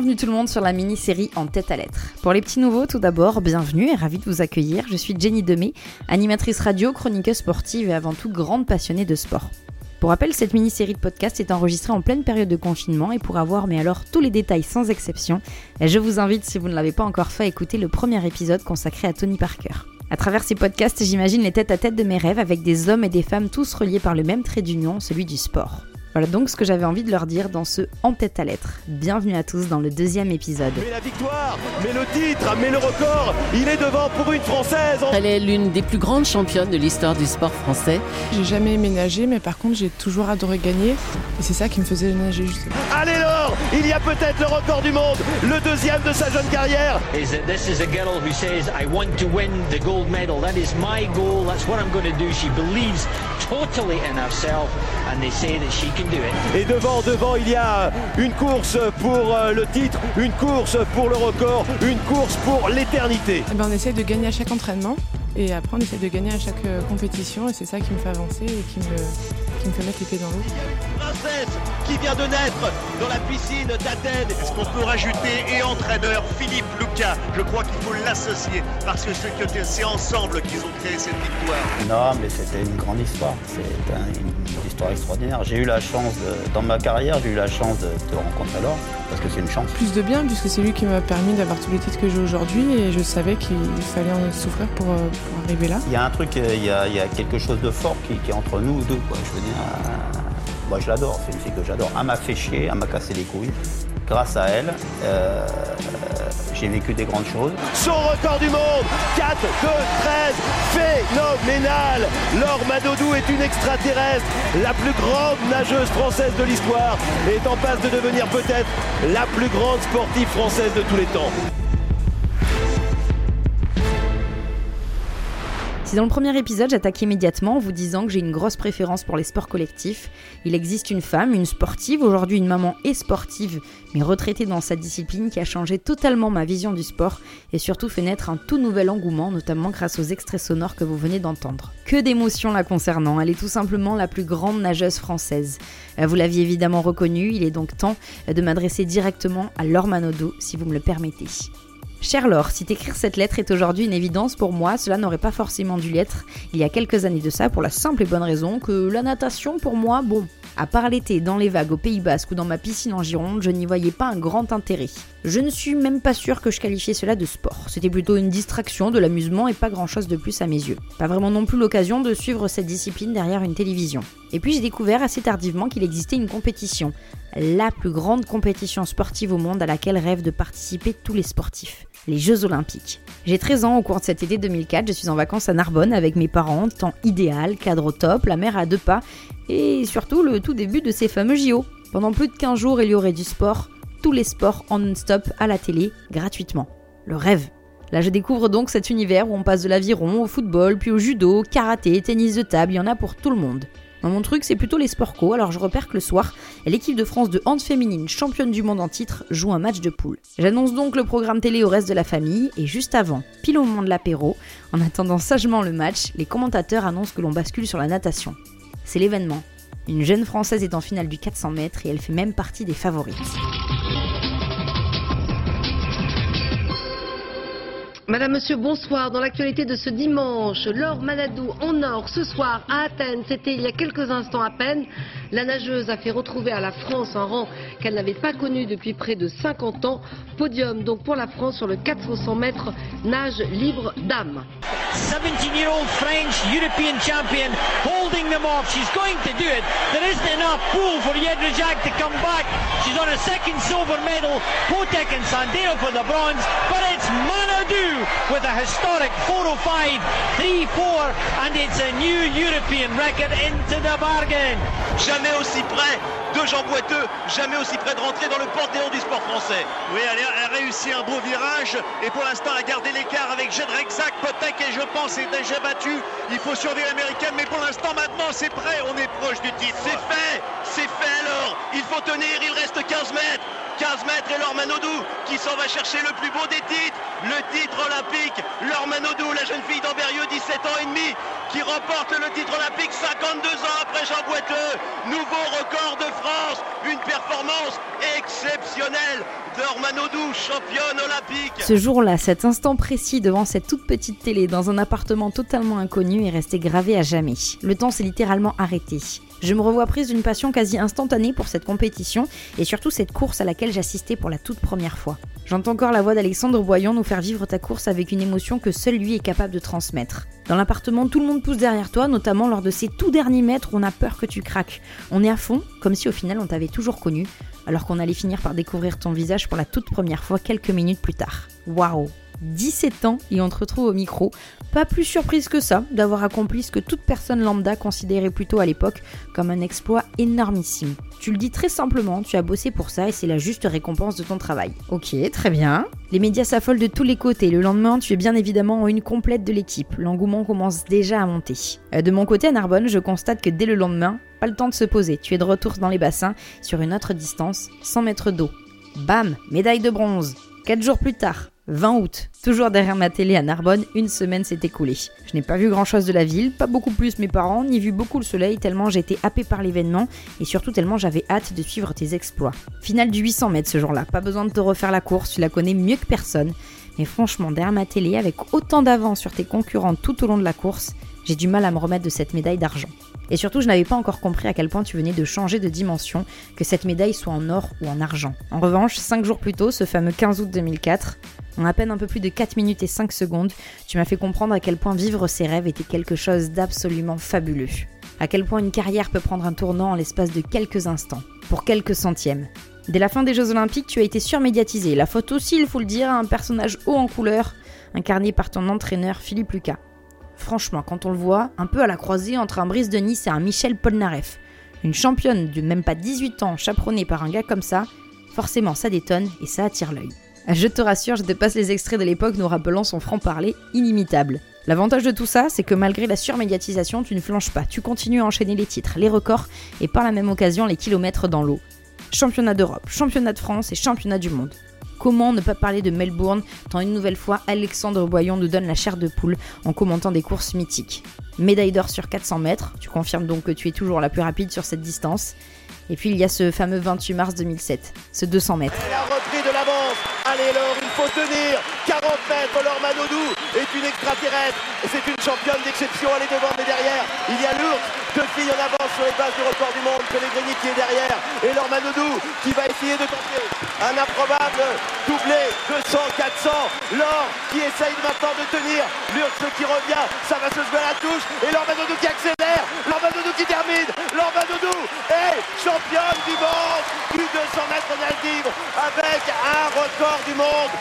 Bienvenue tout le monde sur la mini-série En tête à lettres. Pour les petits nouveaux, tout d'abord, bienvenue et ravi de vous accueillir. Je suis Jenny Demey, animatrice radio, chroniqueuse sportive et avant tout grande passionnée de sport. Pour rappel, cette mini-série de podcast est enregistrée en pleine période de confinement et pour avoir mais alors tous les détails sans exception, je vous invite si vous ne l'avez pas encore fait à écouter le premier épisode consacré à Tony Parker. À travers ces podcasts, j'imagine les têtes à tête de mes rêves avec des hommes et des femmes tous reliés par le même trait d'union, celui du sport. Voilà donc ce que j'avais envie de leur dire dans ce En tête à lettres. Bienvenue à tous dans le deuxième épisode. Mais la victoire, mais le titre, mais le record, il est devant pour une Française. Elle est l'une des plus grandes championnes de l'histoire du sport français. J'ai jamais ménagé, mais par contre j'ai toujours adoré gagner. Et c'est ça qui me faisait nager justement. Allez Laure, il y a peut-être le record du monde, le deuxième de sa jeune carrière. is that this is a girl who says, I want to win the gold medal. That is my goal. That's what I'm going to do. She believes totally in herself, and they say that she can. Et devant, devant, il y a une course pour euh, le titre, une course pour le record, une course pour l'éternité. Eh ben, on essaie de gagner à chaque entraînement. Et après, on essaie de gagner à chaque euh, compétition. Et c'est ça qui me fait avancer et qui me, qui me fait mettre les pieds dans l'eau. Princesse qui vient de naître dans la piscine d'Athènes. Est-ce qu'on peut rajouter et entraîneur Philippe Lucas? Je crois qu'il faut l'associer parce que c'est que- c'est ensemble qu'ils ont créé cette victoire. Non, mais c'était une grande histoire. C'est un- une, histoire extraordinaire. J'ai eu la chance, de- dans ma carrière, j'ai eu la chance de te rencontrer alors, parce que c'est une chance. Plus de bien, puisque c'est lui qui m'a permis d'avoir tous les titres que j'ai aujourd'hui. Et je savais qu'il fallait en souffrir pour, euh, pour arriver là. Il y a un truc, euh, il y a, il y a quelque chose de fort qui, qui est entre nous deux. Quoi. Je veux dire, euh, moi je l'adore, c'est une fille que j'adore. Elle m'a fait chier, elle m'a cassé les couilles. Grâce à elle, euh, j'ai vécu des grandes choses. Son record du monde, 4, 2, 13, phénoménal. Laure Manodou est une extraterrestre, la plus grande nageuse française de l'histoire et est en passe de devenir peut-être la plus grande sportive française de tous les temps. Si dans le premier épisode j'attaquais immédiatement en vous disant que j'ai une grosse préférence pour les sports collectifs, il existe une femme, une sportive, aujourd'hui une maman et sportive, mais retraitée dans sa discipline qui a changé totalement ma vision du sport et surtout fait naître un tout nouvel engouement, notamment grâce aux extraits sonores que vous venez d'entendre. Que d'émotions la concernant, elle est tout simplement la plus grande nageuse française. Euh, Vous l'aviez évidemment reconnue, il est donc temps de m'adresser directement à Laure Manodou, si vous me le permettez. Cher Laure, si t'écrire cette lettre est aujourd'hui une évidence pour moi, cela n'aurait pas forcément dû l'être il y a quelques années de ça pour la simple et bonne raison que la natation pour moi, bon, à part l'été dans les vagues au Pays Basque ou dans ma piscine en Gironde, je n'y voyais pas un grand intérêt. Je ne suis même pas sûre que je qualifiais cela de sport. C'était plutôt une distraction, de l'amusement et pas grand chose de plus à mes yeux. Pas vraiment non plus l'occasion de suivre cette discipline derrière une télévision. Et puis j'ai découvert assez tardivement qu'il existait une compétition, la plus grande compétition sportive au monde à laquelle rêvent de participer tous les sportifs, les Jeux Olympiques. J'ai 13 ans au cours de cet été 2004, je suis en vacances à Narbonne avec mes parents, temps idéal, cadre au top, la mer à deux pas, et surtout le tout début de ces fameux JO. Pendant plus de 15 jours, il y aurait du sport, tous les sports en non-stop à la télé, gratuitement. Le rêve. Là, je découvre donc cet univers où on passe de l'aviron au football, puis au judo, karaté, tennis de table, il y en a pour tout le monde. Moi, mon truc, c'est plutôt les sports co, alors je repère que le soir, l'équipe de France de hand féminine, championne du monde en titre, joue un match de poule. J'annonce donc le programme télé au reste de la famille, et juste avant, pile au moment de l'apéro, en attendant sagement le match, les commentateurs annoncent que l'on bascule sur la natation. C'est l'événement. Une jeune Française est en finale du 400 mètres et elle fait même partie des favorites. Madame, Monsieur, bonsoir. Dans l'actualité de ce dimanche, Laure Manadou en or ce soir à Athènes, c'était il y a quelques instants à peine. La nageuse a fait retrouver à la France un rang qu'elle n'avait pas connu depuis près de 50 ans. Podium donc pour la France sur le 400 mètres nage libre dames. 17-year-old French European champion holding them off. She's going to do it. There isn't enough pool for Jedrzejak to come back. She's on a second silver medal. Potek and Sandeo for the bronze. But it's Manadou with a historic 405, 3-4 and it's a new European record into the bargain. Jamais aussi près de Jean Boiteux, jamais aussi près de rentrer dans le panthéon du sport français. Oui, elle a, réussi un beau virage et pour l'instant elle a gardé l'écart avec Jedrzejak, Potek et je pense est déjà battu. Il faut surveiller l'américaine, mais pour l'instant maintenant c'est prêt, on est proche du titre. C'est fait, c'est fait alors. Il faut tenir, il reste 15 mètres. 15 mètres et Laure Manodou qui s'en va chercher le plus beau des titres, le titre olympique. Laure Manodou, la jeune fille d'Amberieux, 17 ans et demi, qui remporte le titre olympique 52 ans après Jean Boiteux. Nouveau record de France, une performance exceptionnelle Laure Manodou, championne olympique. Ce jour-là, cet instant précis devant cette toute petite télé dans un appartement totalement inconnu est resté gravé à jamais. Le temps s'est littéralement arrêté. Je me revois prise d'une passion quasi instantanée pour cette compétition et surtout cette course à laquelle j'assistais pour la toute première fois. J'entends encore la voix d'Alexandre Boyon nous faire vivre ta course avec une émotion que seul lui est capable de transmettre. Dans l'appartement, tout le monde pousse derrière toi, notamment lors de ces tout derniers mètres où on a peur que tu craques. On est à fond, comme si au final on t'avait toujours connu, alors qu'on allait finir par découvrir ton visage pour la toute première fois quelques minutes plus tard. Waouh 17 ans et on te retrouve au micro. Pas plus surprise que ça d'avoir accompli ce que toute personne lambda considérait plutôt à l'époque comme un exploit énormissime. Tu le dis très simplement, tu as bossé pour ça et c'est la juste récompense de ton travail. Ok, très bien. Les médias s'affolent de tous les côtés. Le lendemain, tu es bien évidemment en une complète de l'équipe. L'engouement commence déjà à monter. Euh, de mon côté à Narbonne, je constate que dès le lendemain, pas le temps de se poser. Tu es de retour dans les bassins sur une autre distance, 100 mètres d'eau. Bam, médaille de bronze. 4 jours plus tard, 20 août, toujours derrière ma télé à Narbonne, une semaine s'est écoulée. Je n'ai pas vu grand chose de la ville, pas beaucoup plus mes parents, ni vu beaucoup le soleil tellement j'étais happé par l'événement et surtout tellement j'avais hâte de suivre tes exploits. Finale du 800 mètres ce jour-là, pas besoin de te refaire la course, tu la connais mieux que personne. Mais franchement, derrière ma télé, avec autant d'avance sur tes concurrents tout au long de la course, j'ai du mal à me remettre de cette médaille d'argent. Et surtout, je n'avais pas encore compris à quel point tu venais de changer de dimension, que cette médaille soit en or ou en argent. En revanche, 5 jours plus tôt, ce fameux 15 août 2004, en à peine un peu plus de 4 minutes et 5 secondes, tu m'as fait comprendre à quel point vivre ses rêves était quelque chose d'absolument fabuleux. À quel point une carrière peut prendre un tournant en l'espace de quelques instants, pour quelques centièmes. Dès la fin des Jeux Olympiques, tu as été surmédiatisé. La faute aussi, il faut le dire, un personnage haut en couleur, incarné par ton entraîneur Philippe Lucas. Franchement, quand on le voit, un peu à la croisée entre un Brice de Nice et un Michel Polnareff, une championne de même pas 18 ans chaperonnée par un gars comme ça, forcément ça détonne et ça attire l'œil. Je te rassure, je te passe les extraits de l'époque nous rappelant son franc-parler inimitable. L'avantage de tout ça, c'est que malgré la surmédiatisation, tu ne flanches pas, tu continues à enchaîner les titres, les records et par la même occasion les kilomètres dans l'eau. Championnat d'Europe, championnat de France et championnat du monde. Comment ne pas parler de Melbourne tant une nouvelle fois Alexandre Boyon nous donne la chair de poule en commentant des courses mythiques. Médaille d'or sur 400 mètres, tu confirmes donc que tu es toujours la plus rapide sur cette distance. Et puis il y a ce fameux 28 mars 2007, ce 200 mètres. De l'avance. Allez Laure, il faut tenir. 40 mètres, Laure Manodou est une extraterrestre. C'est une championne d'exception. Elle est devant, mais derrière, il y a Lourdes. Deux filles en avance sur les bases du record du monde. Pellegrini qui est derrière. Et Laure Manodou qui va essayer de tenter un improbable doublé 200, 400. Laure qui essaye maintenant de tenir. Lourdes qui revient. Ça va se jouer à la touche. Et Laure Manodou qui accélère. Laure Manodou qui termine. Laure Manodou est championne du monde du 200 mètres nage libre avec un record du monde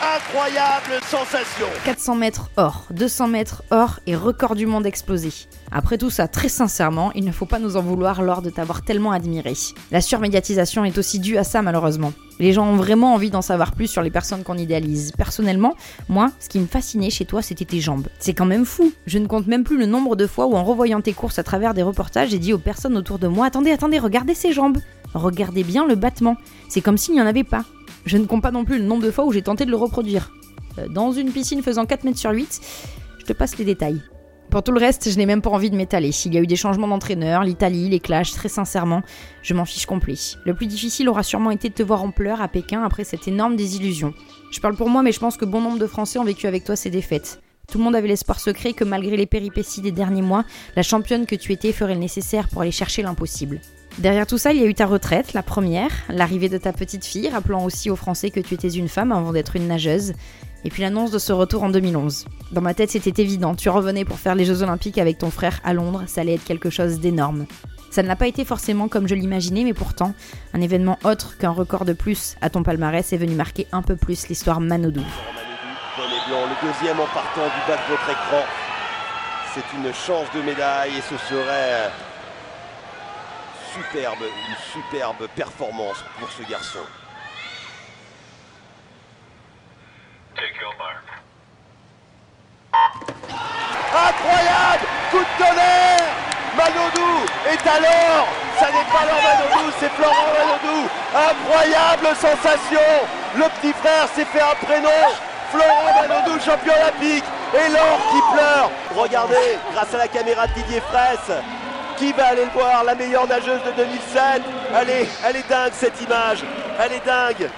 Incroyable sensation. 400 mètres or, 200 mètres or et record du monde explosé. Après tout ça, très sincèrement, il ne faut pas nous en vouloir lors de t'avoir tellement admiré. La surmédiatisation est aussi due à ça malheureusement. Les gens ont vraiment envie d'en savoir plus sur les personnes qu'on idéalise. Personnellement, moi, ce qui me fascinait chez toi, c'était tes jambes. C'est quand même fou. Je ne compte même plus le nombre de fois où en revoyant tes courses à travers des reportages, j'ai dit aux personnes autour de moi "Attendez, attendez, regardez ces jambes. Regardez bien le battement. C'est comme s'il n'y en avait pas." Je ne compte pas non plus le nombre de fois où j'ai tenté de le reproduire. Euh, Dans une piscine faisant 4 mètres sur 8, je te passe les détails. Pour tout le reste, je n'ai même pas envie de m'étaler. S'il y a eu des changements d'entraîneur, l'Italie, les clashs, très sincèrement, je m'en fiche complet. Le plus difficile aura sûrement été de te voir en pleurs à Pékin après cette énorme désillusion. Je parle pour moi, mais je pense que bon nombre de Français ont vécu avec toi ces défaites. Tout le monde avait l'espoir secret que malgré les péripéties des derniers mois, la championne que tu étais ferait le nécessaire pour aller chercher l'impossible. Derrière tout ça, il y a eu ta retraite, la première, l'arrivée de ta petite fille, rappelant aussi aux Français que tu étais une femme avant d'être une nageuse, et puis l'annonce de ce retour en 2011. Dans ma tête, c'était évident, tu revenais pour faire les Jeux Olympiques avec ton frère à Londres, ça allait être quelque chose d'énorme. Ça ne l'a pas été forcément comme je l'imaginais, mais pourtant, un événement autre qu'un record de plus à ton palmarès est venu marquer un peu plus l'histoire Manodou. Le deuxième en partant du bas de votre écran. C'est une chance de médaille et ce serait superbe, une superbe performance pour ce garçon. Incroyable! Coup de tonnerre! Manodou est alors Ça n'est pas Laure Manodou, c'est Florent Manodou. Incroyable sensation! Le petit frère s'est fait un prénom. Florent Manodou, champion olympique. Et Laure qui pleure. Regardez, grâce à la caméra de Didier Fraisse qui va aller le voir La meilleure nageuse de 2007 Elle est, elle est dingue cette image Elle est dingue.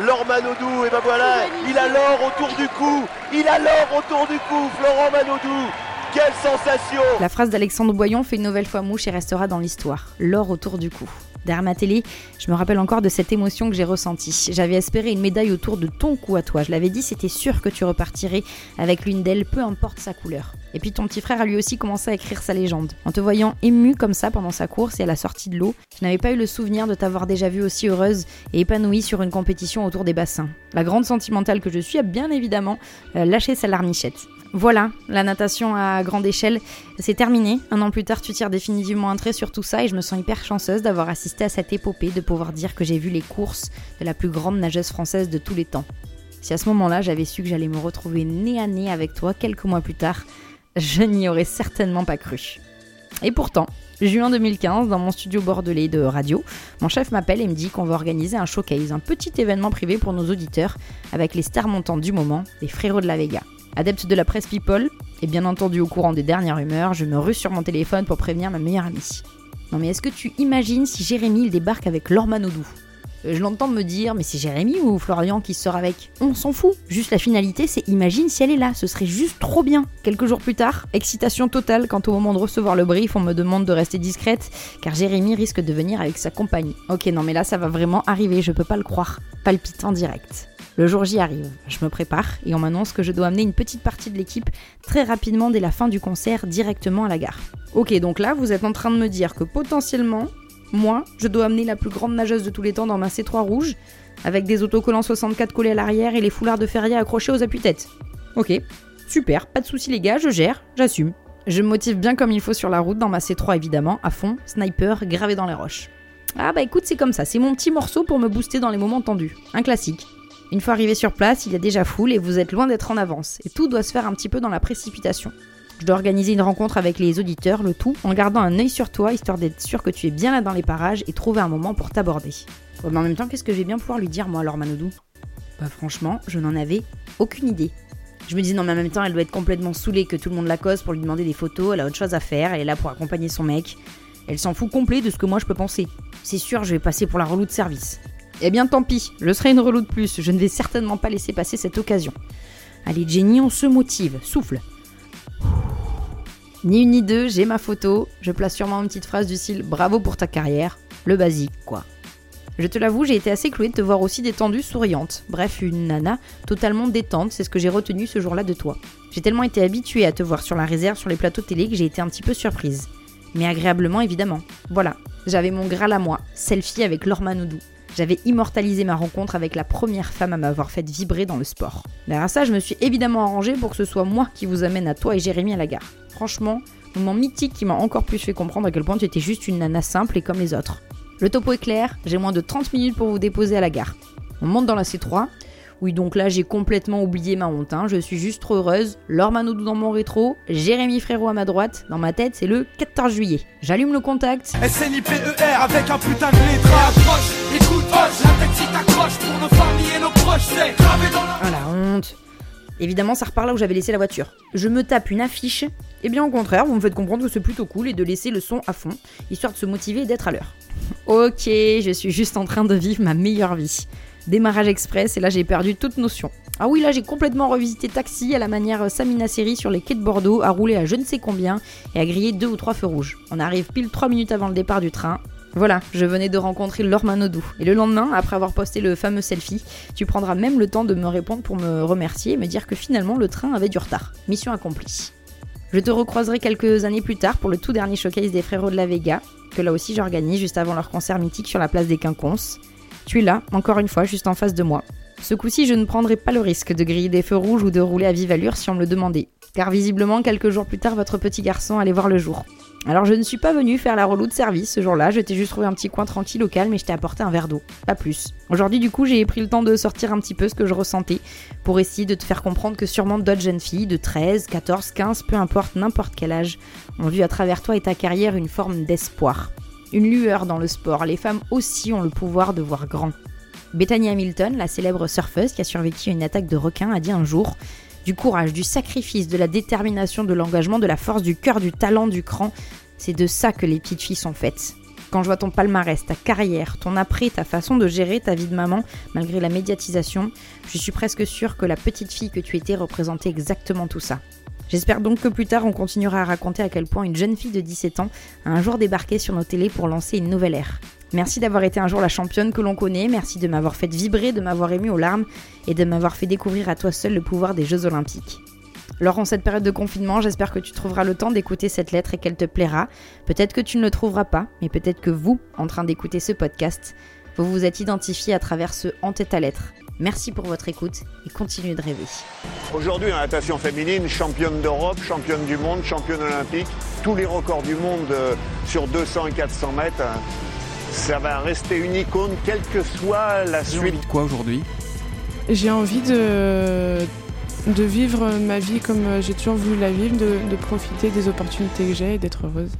Laure Manodou, et ben voilà, il a l'or autour du cou. Il a l'or autour du cou, Florent Manodou. Quelle sensation La phrase d'Alexandre Boyon fait une nouvelle fois mouche et restera dans l'histoire. L'or autour du cou. Derrière ma télé, je me rappelle encore de cette émotion que j'ai ressentie. J'avais espéré une médaille autour de ton cou à toi. Je l'avais dit, c'était sûr que tu repartirais avec l'une d'elles, peu importe sa couleur. Et puis ton petit frère a lui aussi commencé à écrire sa légende. En te voyant émue comme ça pendant sa course et à la sortie de l'eau, je n'avais pas eu le souvenir de t'avoir déjà vue aussi heureuse et épanouie sur une compétition autour des bassins. La grande sentimentale que je suis a bien évidemment euh, lâché sa larmichette. Voilà, la natation à grande échelle, c'est terminé. Un an plus tard, tu tires définitivement un trait sur tout ça et je me sens hyper chanceuse d'avoir assisté à cette épopée, de pouvoir dire que j'ai vu les courses de la plus grande nageuse française de tous les temps. Si à ce moment-là, j'avais su que j'allais me retrouver nez à nez avec toi quelques mois plus tard, je n'y aurais certainement pas cru. Et pourtant, juin 2015, dans mon studio bordelais de radio, mon chef m'appelle et me dit qu'on va organiser un showcase, un petit événement privé pour nos auditeurs, avec les stars montantes du moment, les frérots de la Vega. Adepte de la presse people, et bien entendu au courant des dernières rumeurs, je me rue sur mon téléphone pour prévenir ma meilleure amie. Non mais est-ce que tu imagines si Jérémy il débarque avec Lormanodou euh, je l'entends me dire, mais c'est Jérémy ou Florian qui sort avec? On s'en fout. Juste la finalité, c'est imagine si elle est là, ce serait juste trop bien. Quelques jours plus tard, excitation totale quand au moment de recevoir le brief, on me demande de rester discrète, car Jérémy risque de venir avec sa compagne. Ok, non mais là ça va vraiment arriver, je peux pas le croire. Palpitant direct. Le jour J arrive, je me prépare et on m'annonce que je dois amener une petite partie de l'équipe très rapidement dès la fin du concert directement à la gare. Ok, donc là vous êtes en train de me dire que potentiellement, moi, je dois amener la plus grande nageuse de tous les temps dans ma C3 rouge, avec des autocollants 64 collés à l'arrière et les foulards de ferrier accrochés aux appuis-têtes. Ok, super, pas de soucis les gars, je gère, j'assume. Je me motive bien comme il faut sur la route, dans ma C3 évidemment, à fond, sniper, gravé dans les roches. Ah bah écoute, c'est comme ça, c'est mon petit morceau pour me booster dans les moments tendus. Un classique. Une fois arrivé sur place, il y a déjà foule et vous êtes loin d'être en avance. Et tout doit se faire un petit peu dans la précipitation. Je dois organiser une rencontre avec les auditeurs, le tout en gardant un œil sur toi, histoire d'être sûr que tu es bien là dans les parages et trouver un moment pour t'aborder. mais en même temps, qu'est-ce que je vais bien pouvoir lui dire, moi, alors, Manodou? Bah, franchement, je n'en avais aucune idée. Je me dis, non, mais en même temps, elle doit être complètement saoulée que tout le monde la cause pour lui demander des photos, elle a autre chose à faire, elle est là pour accompagner son mec. Elle s'en fout complet de ce que moi je peux penser. C'est sûr, je vais passer pour la relou de service. Eh bien tant pis, je serai une relou de plus, je ne vais certainement pas laisser passer cette occasion. Allez Jenny, on se motive, souffle. Ni une ni deux, j'ai ma photo, je place sûrement une petite phrase du style bravo pour ta carrière, le basique quoi. Je te l'avoue, j'ai été assez clouée de te voir aussi détendue, souriante. Bref, une nana totalement détente, c'est ce que j'ai retenu ce jour-là de toi. J'ai tellement été habituée à te voir sur la réserve sur les plateaux télé que j'ai été un petit peu surprise. Mais agréablement évidemment. Voilà, j'avais mon graal à moi, selfie avec Laure. J'avais immortalisé ma rencontre avec la première femme à m'avoir fait vibrer dans le sport. Derrière ça, je me suis évidemment arrangé pour que ce soit moi qui vous amène à toi et Jérémy à la gare. Franchement, moment mythique qui m'a encore plus fait comprendre à quel point tu étais juste une nana simple et comme les autres. Le topo est clair, j'ai moins de 30 minutes pour vous déposer à la gare. On monte dans la C3, oui, donc là, j'ai complètement oublié ma honte. Hein. Je suis juste trop heureuse. Laure Manodou dans mon rétro, Jérémy Frérot à ma droite. Dans ma tête, c'est le 14 juillet. J'allume le contact. SNIPER avec un putain de écoute, la petite accroche pour nos familles et nos proches. C'est gravé dans la... Ah la honte. Évidemment, ça repart là où j'avais laissé la voiture. Je me tape une affiche. Et eh bien au contraire, vous me faites comprendre que c'est plutôt cool et de laisser le son à fond, histoire de se motiver et d'être à l'heure. ok, je suis juste en train de vivre ma meilleure vie démarrage express, et là j'ai perdu toute notion. Ah oui, là j'ai complètement revisité taxi à la manière Samina Seri sur les quais de Bordeaux, à rouler à je ne sais combien et à griller deux ou trois feux rouges. On arrive pile trois minutes avant le départ du train. Voilà, je venais de rencontrer Laure Manodou. Et le lendemain, après avoir posté le fameux selfie, tu prendras même le temps de me répondre pour me remercier et me dire que finalement le train avait du retard. Mission accomplie. Je te recroiserai quelques années plus tard pour le tout dernier showcase des Frérots de la Vega, que là aussi j'organise juste avant leur concert mythique sur la place des Quinconces. Tu es là, encore une fois, juste en face de moi. Ce coup-ci, je ne prendrai pas le risque de griller des feux rouges ou de rouler à vive allure si on me le demandait, car visiblement, quelques jours plus tard, votre petit garçon allait voir le jour. Alors je ne suis pas venu faire la relou de service ce jour-là, je t'ai juste trouvé un petit coin tranquille au calme et je t'ai apporté un verre d'eau, pas plus. Aujourd'hui du coup j'ai pris le temps de sortir un petit peu ce que je ressentais pour essayer de te faire comprendre que sûrement d'autres jeunes filles de 13, 14, 15, peu importe n'importe quel âge, ont vu à travers toi et ta carrière une forme d'espoir. Une lueur dans le sport, les femmes aussi ont le pouvoir de voir grand. Bethany Hamilton, la célèbre surfeuse qui a survécu à une attaque de requin, a dit un jour Du courage, du sacrifice, de la détermination, de l'engagement, de la force, du cœur, du talent, du cran, c'est de ça que les petites filles sont faites. Quand je vois ton palmarès, ta carrière, ton après, ta façon de gérer ta vie de maman, malgré la médiatisation, je suis presque sûre que la petite fille que tu étais représentait exactement tout ça. J'espère donc que plus tard on continuera à raconter à quel point une jeune fille de 17 ans a un jour débarqué sur nos télés pour lancer une nouvelle ère. Merci d'avoir été un jour la championne que l'on connaît, merci de m'avoir fait vibrer, de m'avoir ému aux larmes et de m'avoir fait découvrir à toi seul le pouvoir des Jeux Olympiques. Alors en cette période de confinement, j'espère que tu trouveras le temps d'écouter cette lettre et qu'elle te plaira. Peut-être que tu ne le trouveras pas, mais peut-être que vous, en train d'écouter ce podcast, vous vous êtes identifié à travers ce En tête à lettre. Merci pour votre écoute et continuez de rêver. Aujourd'hui, en natation féminine, championne d'Europe, championne du monde, championne olympique, tous les records du monde euh, sur 200 et 400 mètres, hein, ça va rester une icône, quelle que soit la J'ai envie suite. de quoi aujourd'hui? J'ai envie de, de vivre ma vie comme j'ai toujours voulu la vivre, de, de profiter des opportunités que j'ai et d'être heureuse.